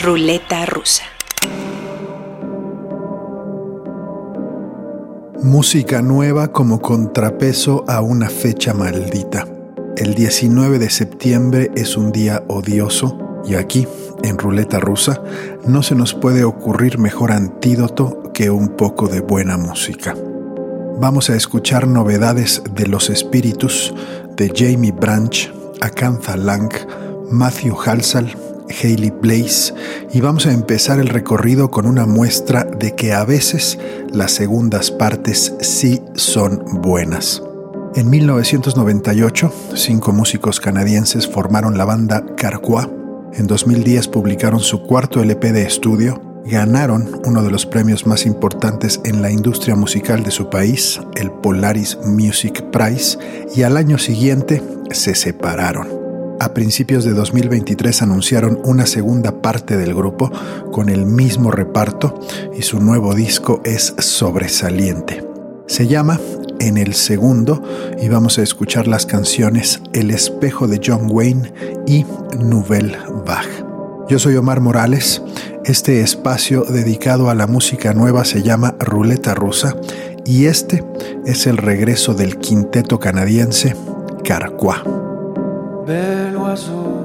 Ruleta rusa. Música nueva como contrapeso a una fecha maldita. El 19 de septiembre es un día odioso y aquí, en Ruleta Rusa, no se nos puede ocurrir mejor antídoto que un poco de buena música. Vamos a escuchar novedades de Los Espíritus de Jamie Branch, Acantha Lang, Matthew Halsall, Hayley Blaze y vamos a empezar el recorrido con una muestra de que a veces las segundas partes sí son buenas. En 1998, cinco músicos canadienses formaron la banda Carquois. En 2010 publicaron su cuarto LP de estudio, ganaron uno de los premios más importantes en la industria musical de su país, el Polaris Music Prize, y al año siguiente se separaron. A principios de 2023 anunciaron una segunda parte del grupo con el mismo reparto y su nuevo disco es sobresaliente. Se llama En el segundo y vamos a escuchar las canciones El espejo de John Wayne y Nouvelle Vague. Yo soy Omar Morales. Este espacio dedicado a la música nueva se llama Ruleta Rusa y este es el regreso del quinteto canadiense Carquois. azul.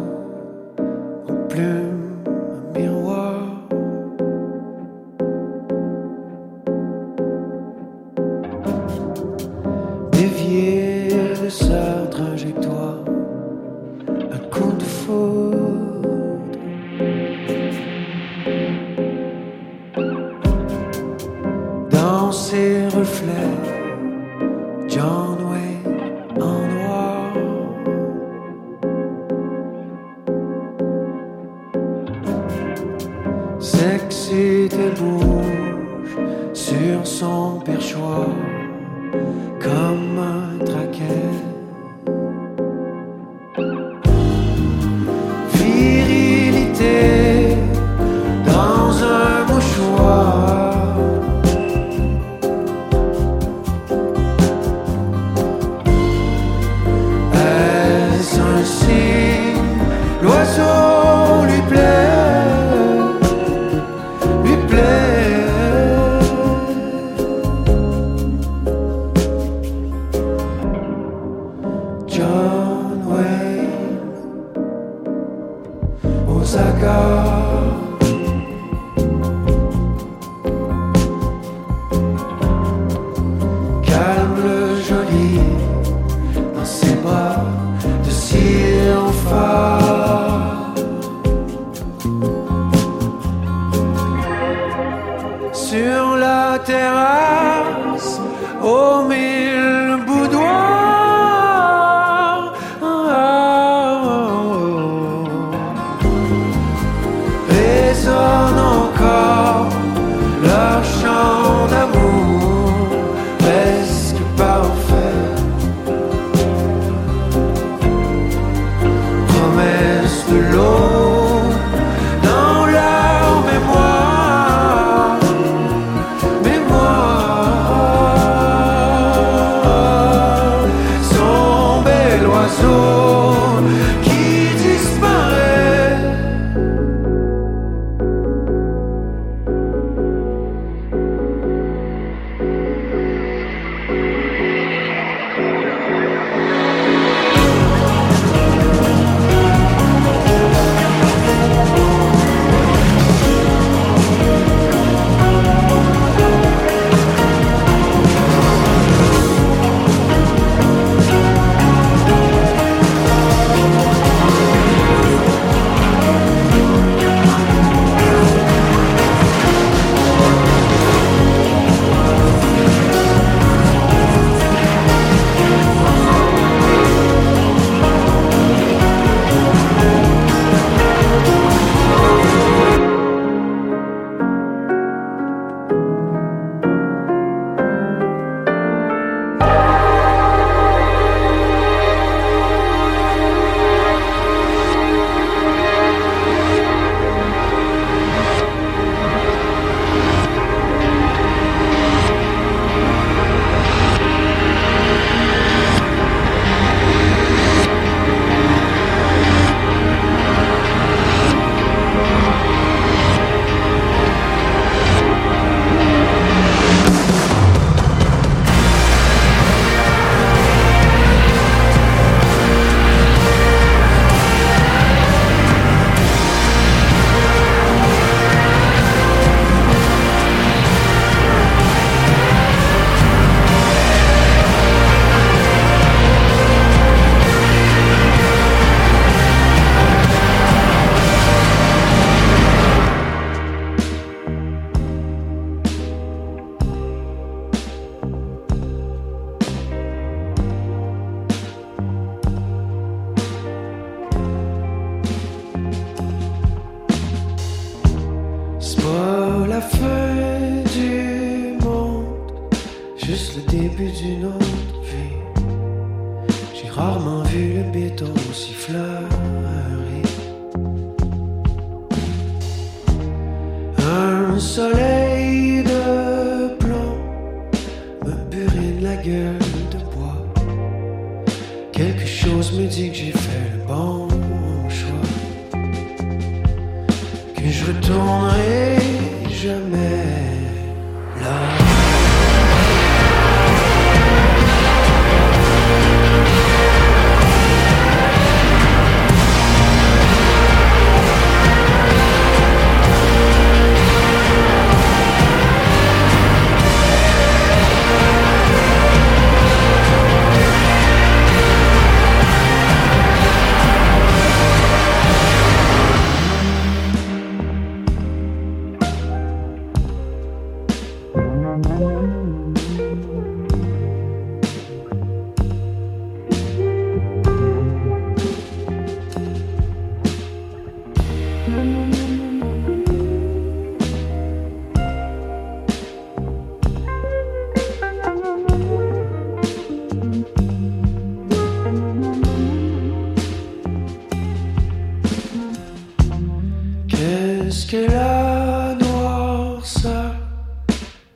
Qu'est-ce que la noirceur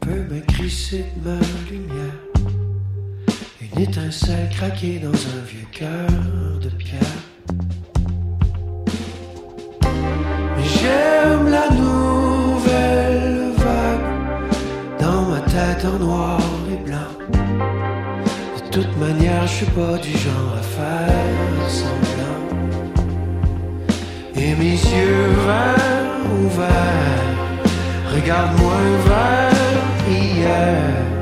peut m'écrisser de ma lumière? Une étincelle craquée dans un vieux cœur de pierre. J'aime la nouvelle vague dans ma tête en noir et blanc. De toute manière, je suis pas du genre à faire semblant. Et mes yeux ouvert. Regarde-moi vers hier.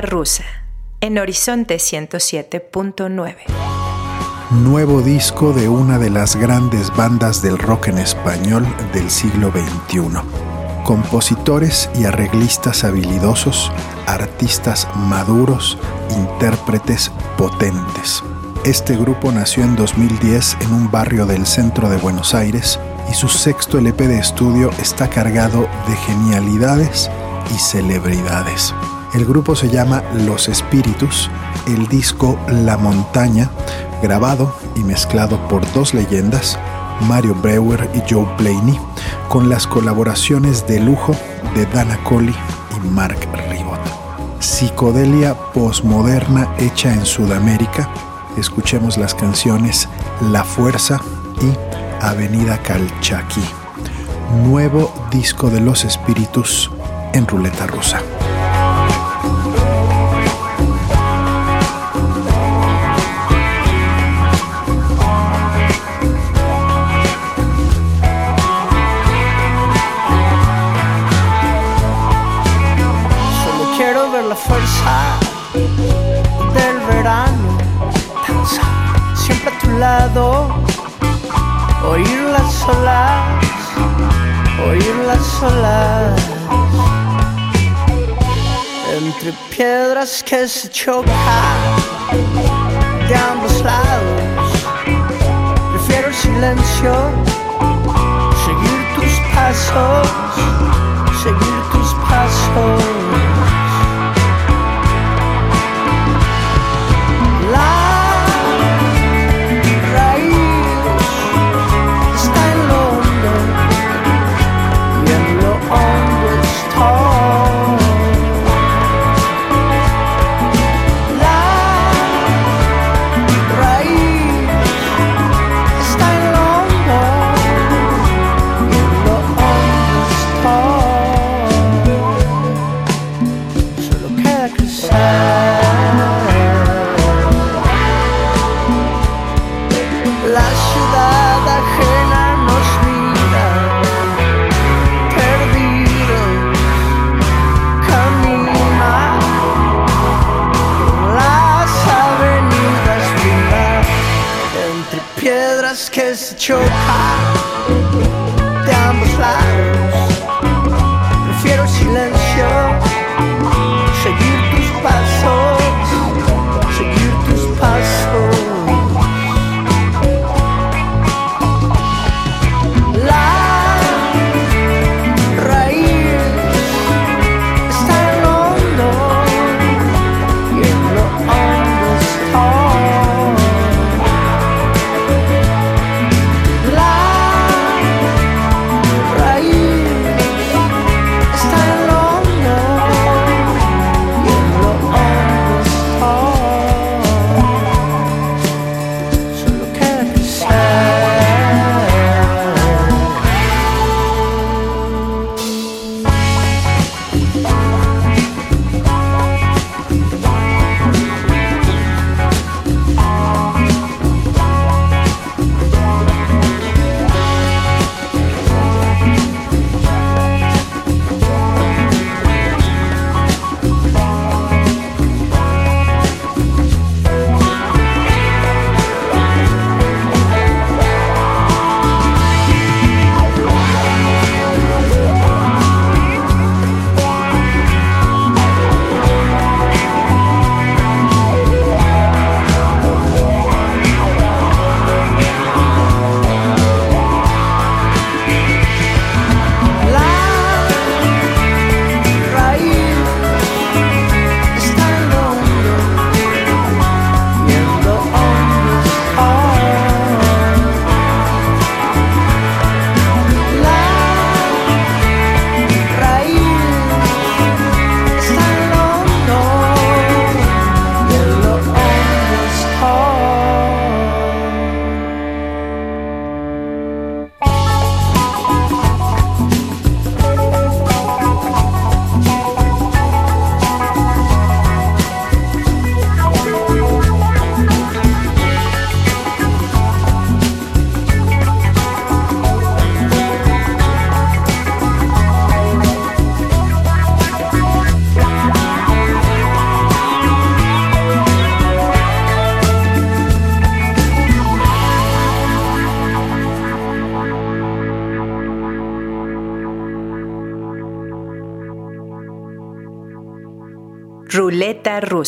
Rusa en Horizonte 107.9. Nuevo disco de una de las grandes bandas del rock en español del siglo XXI. Compositores y arreglistas habilidosos, artistas maduros, intérpretes potentes. Este grupo nació en 2010 en un barrio del centro de Buenos Aires y su sexto LP de estudio está cargado de genialidades y celebridades. El grupo se llama Los Espíritus, el disco La Montaña, grabado y mezclado por dos leyendas, Mario Brewer y Joe Blaney, con las colaboraciones de lujo de Dana Coley y Mark Ribot. Psicodelia posmoderna hecha en Sudamérica. Escuchemos las canciones La Fuerza y Avenida Calchaquí. Nuevo disco de los espíritus en ruleta rusa. Oír las olas, entre piedras que se chocan de ambos lados, prefiero silencio, seguir tus pasos, seguir tus pasos. home. Ruleta rusa.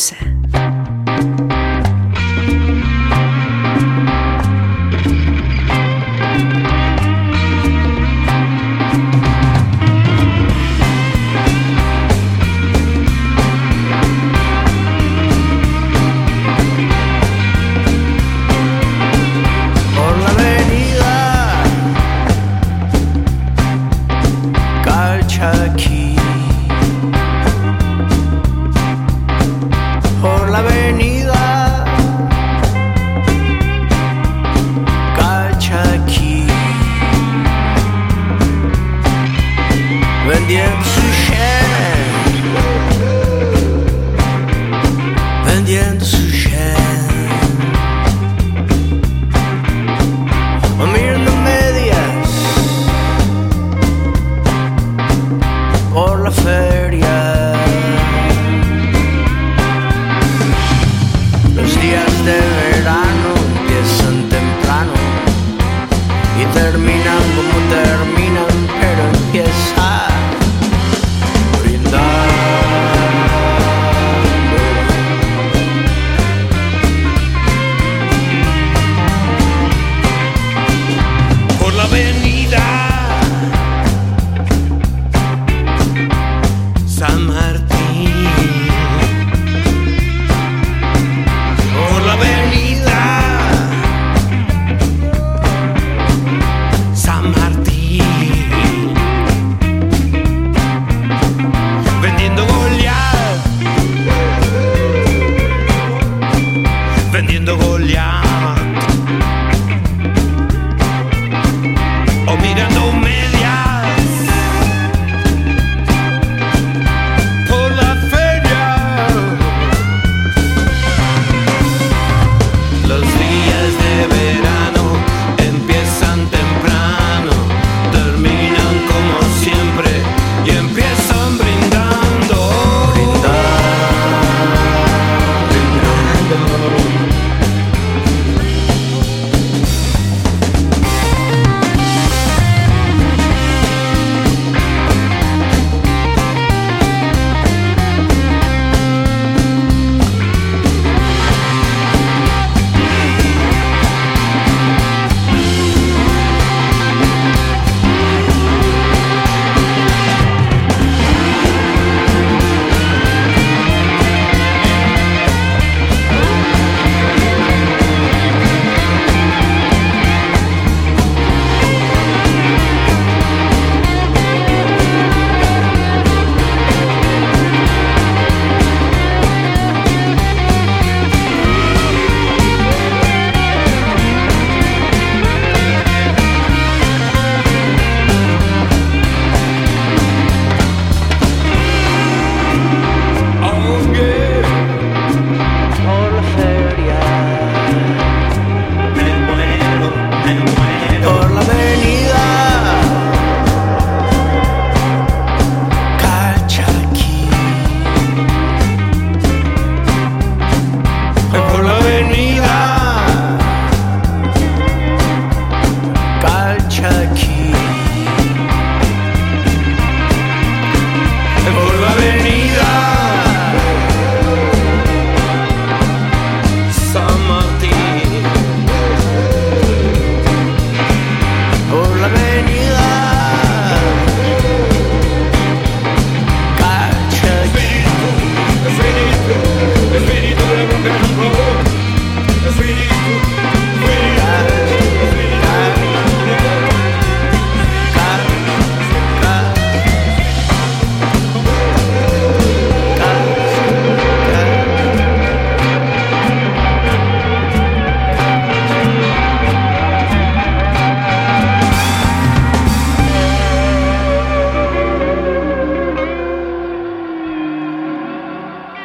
Avenida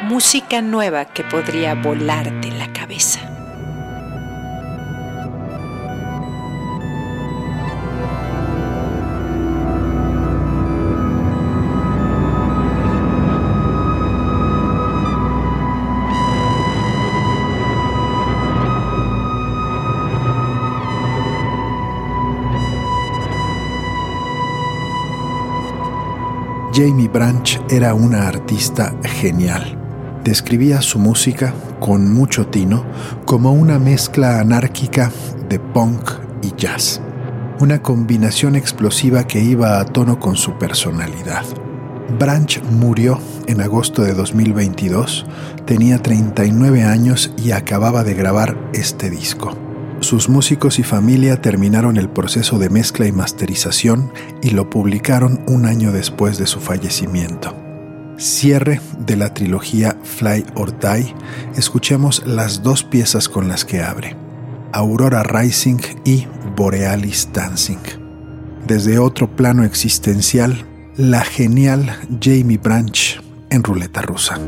Música nueva que podría volarte la cabeza. Jamie Branch era una artista genial. Describía su música con mucho tino como una mezcla anárquica de punk y jazz, una combinación explosiva que iba a tono con su personalidad. Branch murió en agosto de 2022, tenía 39 años y acababa de grabar este disco. Sus músicos y familia terminaron el proceso de mezcla y masterización y lo publicaron un año después de su fallecimiento. Cierre de la trilogía Fly or Die, escuchemos las dos piezas con las que abre, Aurora Rising y Borealis Dancing. Desde otro plano existencial, la genial Jamie Branch en ruleta rusa.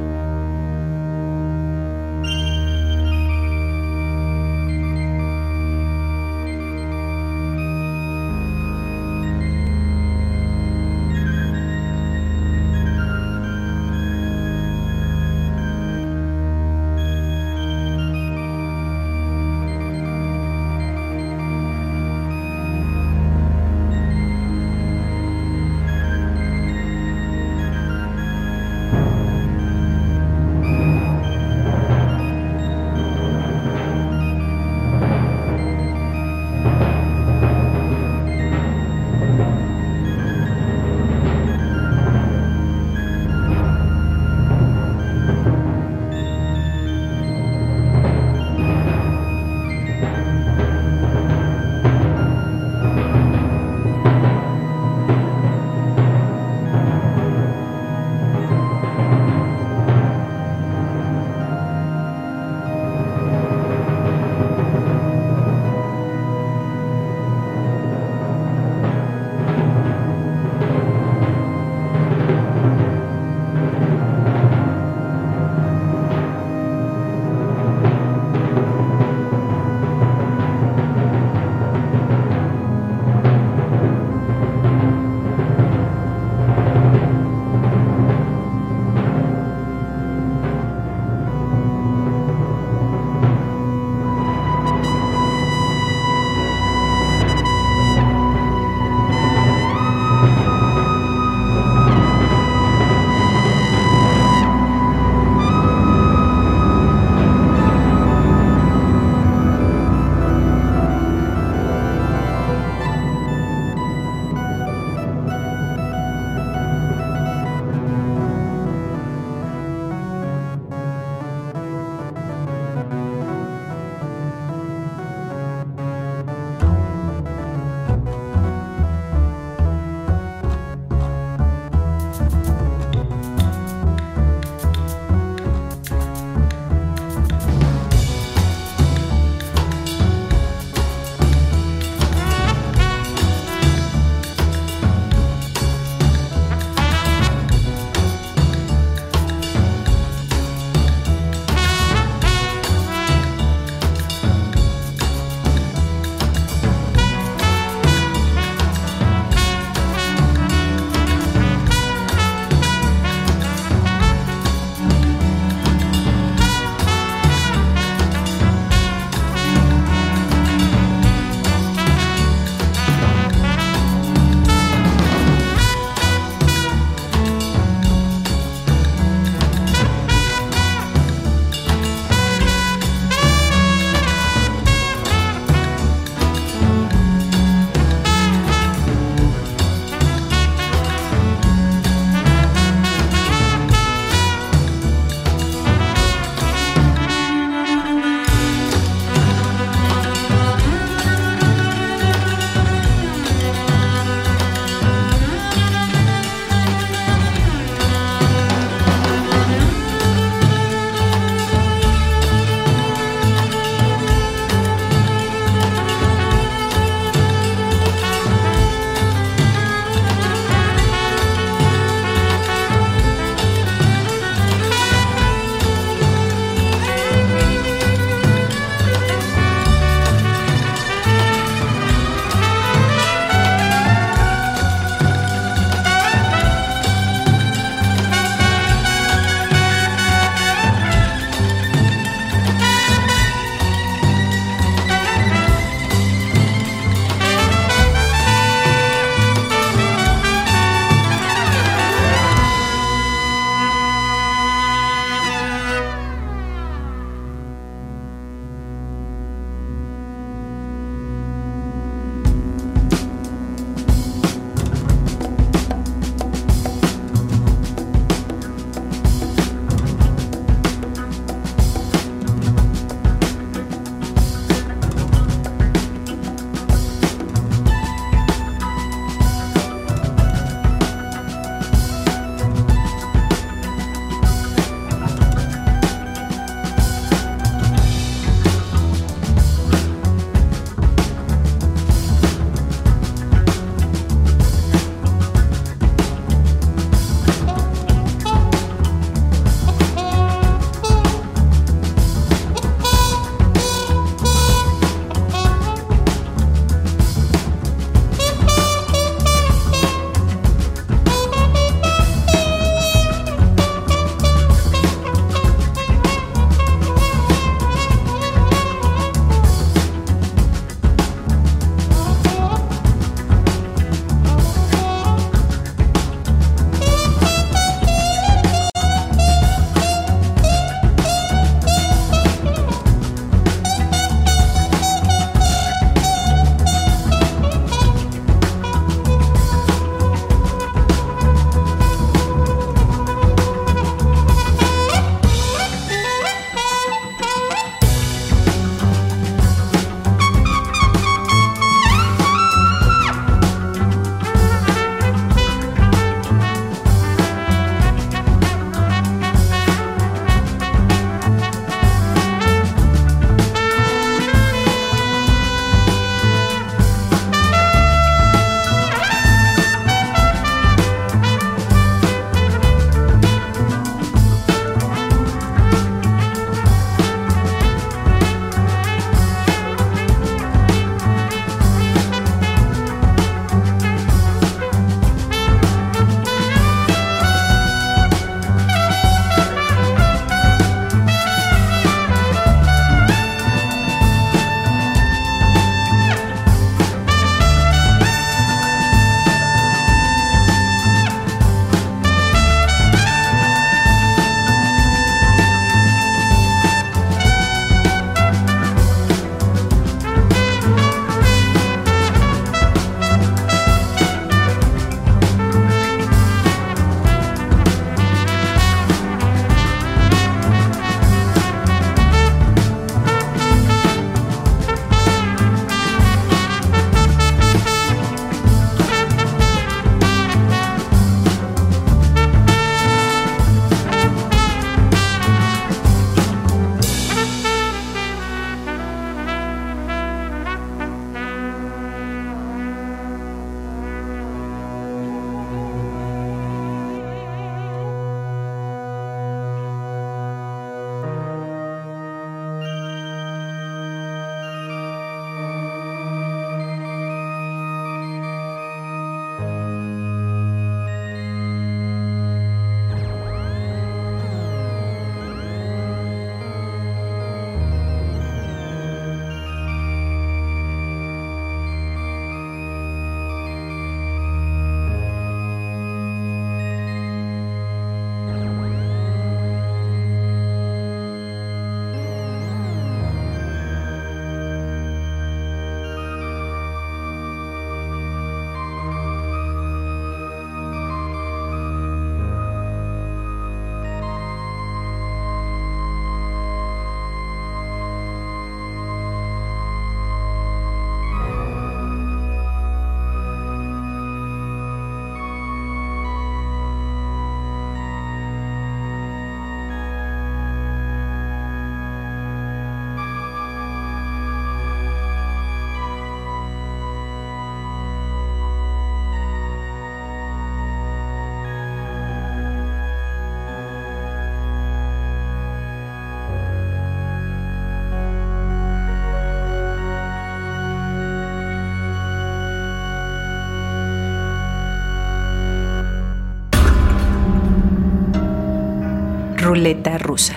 Ruleta rusa.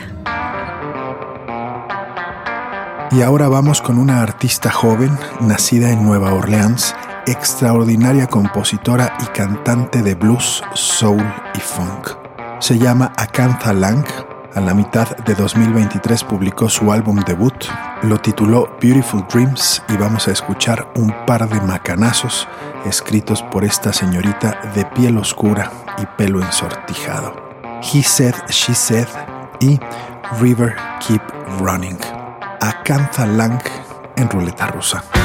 Y ahora vamos con una artista joven, nacida en Nueva Orleans, extraordinaria compositora y cantante de blues, soul y funk. Se llama Akantha Lang. A la mitad de 2023 publicó su álbum debut, lo tituló Beautiful Dreams y vamos a escuchar un par de macanazos escritos por esta señorita de piel oscura y pelo ensortijado. He Said, She Said y River Keep Running. Akantha Lang en ruleta rusa.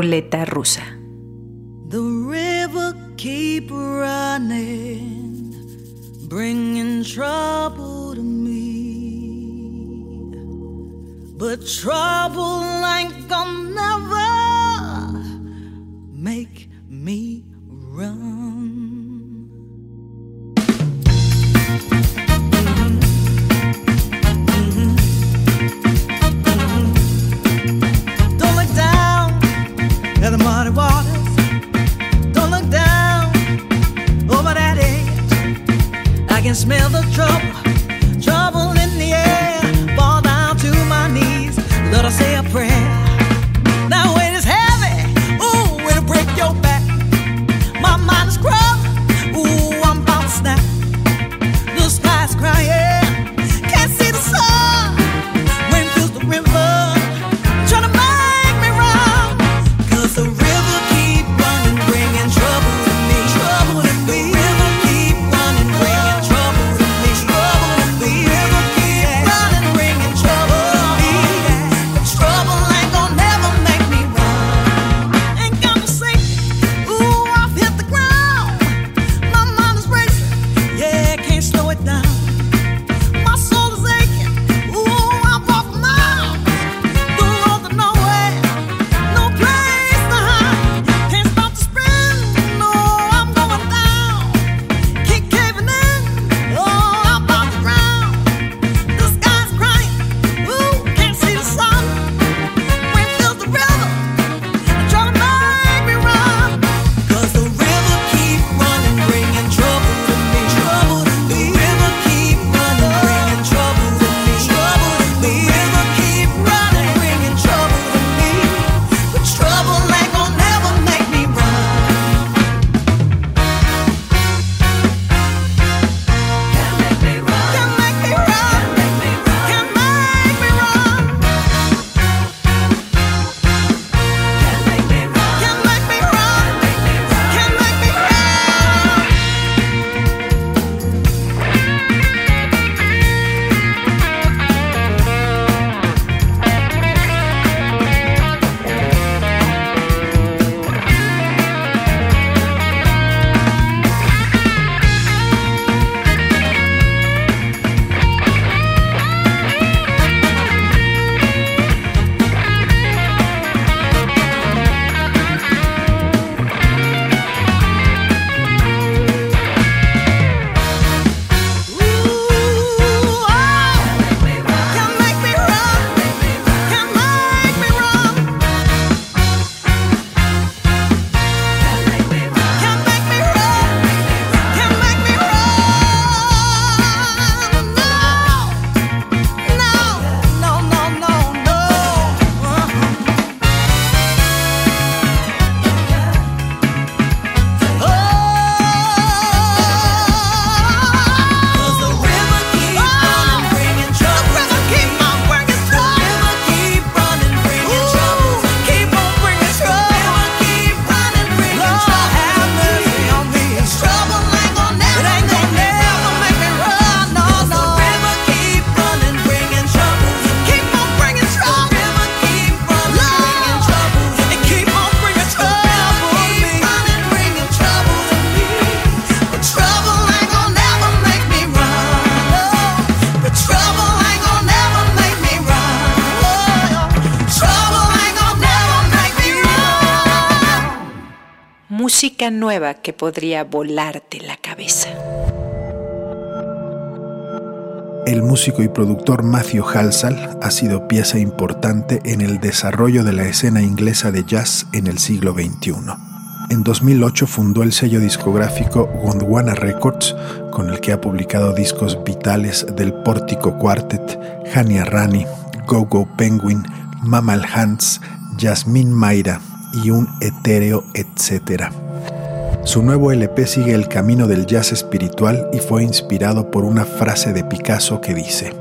Ruleta rusa. The river keep running, bringing trouble to me. But trouble like gonna never make me run. can smell the trouble chica nueva que podría volarte la cabeza. El músico y productor Matthew Halsall ha sido pieza importante en el desarrollo de la escena inglesa de jazz en el siglo XXI. En 2008 fundó el sello discográfico Gondwana Records, con el que ha publicado discos vitales del Pórtico Quartet, Hania Rani, Go Go Penguin, Mamal Hans, Jasmine Mayra y un etéreo etcétera. Su nuevo LP sigue el camino del jazz espiritual y fue inspirado por una frase de Picasso que dice,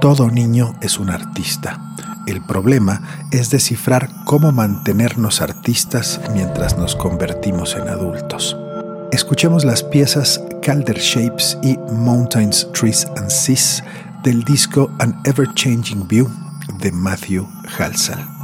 Todo niño es un artista. El problema es descifrar cómo mantenernos artistas mientras nos convertimos en adultos. Escuchemos las piezas Calder Shapes y Mountains, Trees and Seas del disco An Ever Changing View de Matthew Halsall.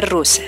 Rusa.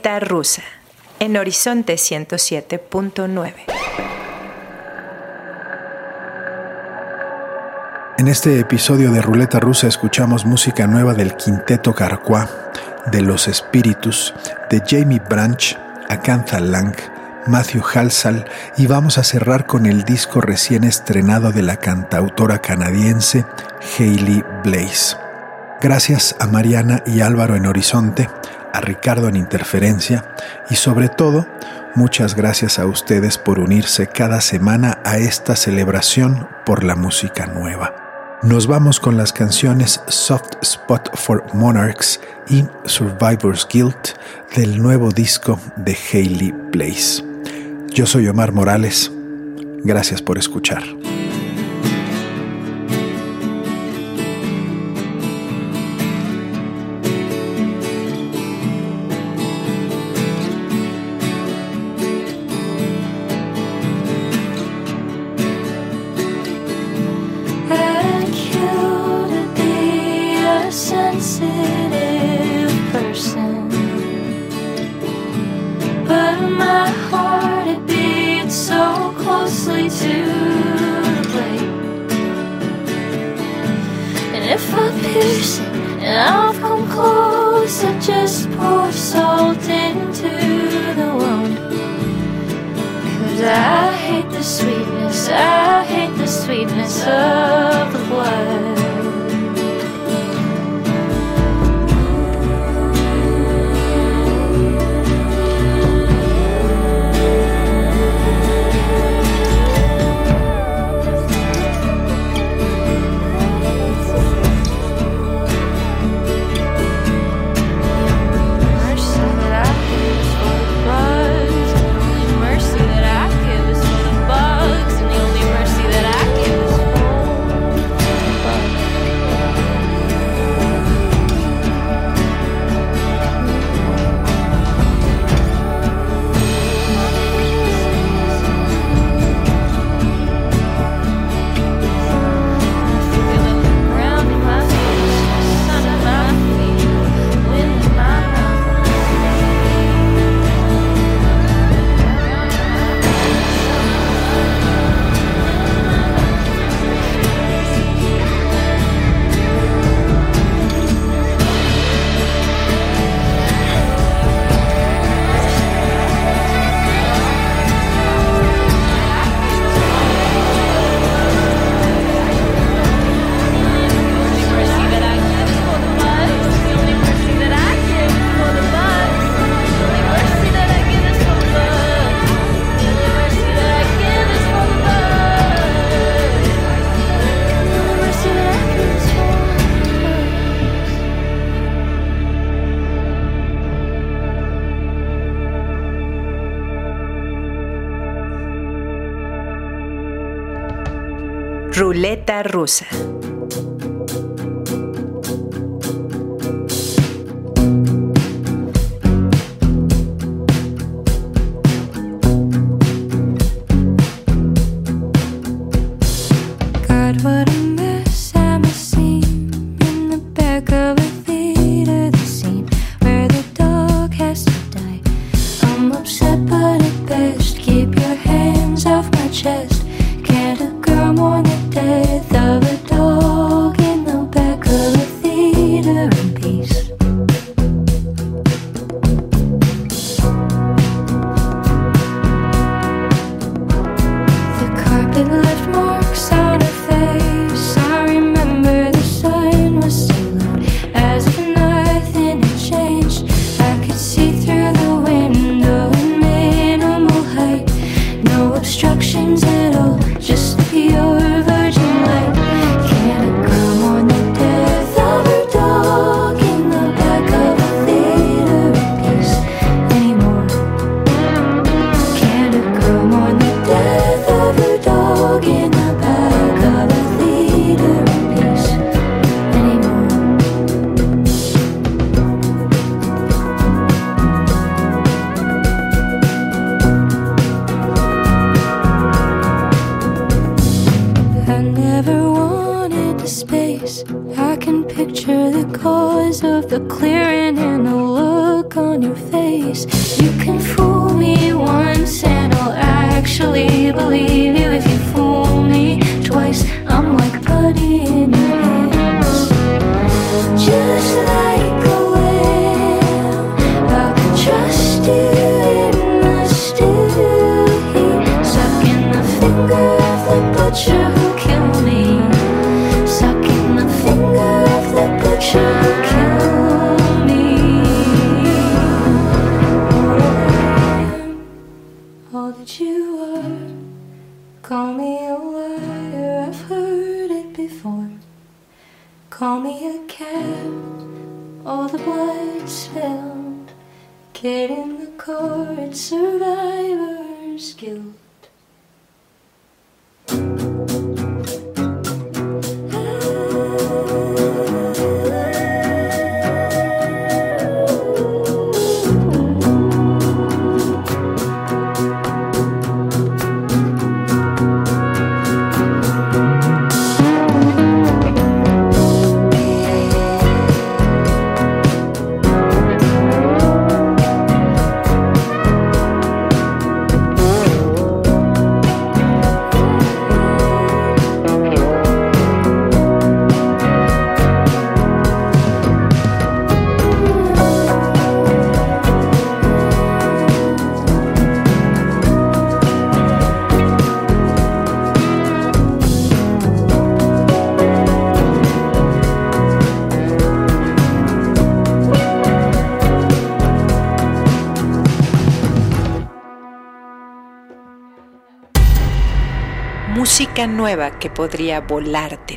Ruleta rusa. en Horizonte 107.9. En este episodio de Ruleta Rusa escuchamos música nueva del Quinteto Carcuá, de Los Espíritus, de Jamie Branch, Acantha Lang, Matthew Halsall y vamos a cerrar con el disco recién estrenado de la cantautora canadiense Hayley Blaze. Gracias a Mariana y Álvaro en Horizonte, a Ricardo en Interferencia y sobre todo, muchas gracias a ustedes por unirse cada semana a esta celebración por la música nueva. Nos vamos con las canciones Soft Spot for Monarchs y Survivor's Guilt del nuevo disco de Hayley Blaze. Yo soy Omar Morales. Gracias por escuchar. guess I just pour salt into the wound. Cause I hate the sweetness, I hate the sweetness of the blood. A dog? Música nueva que podría volarte.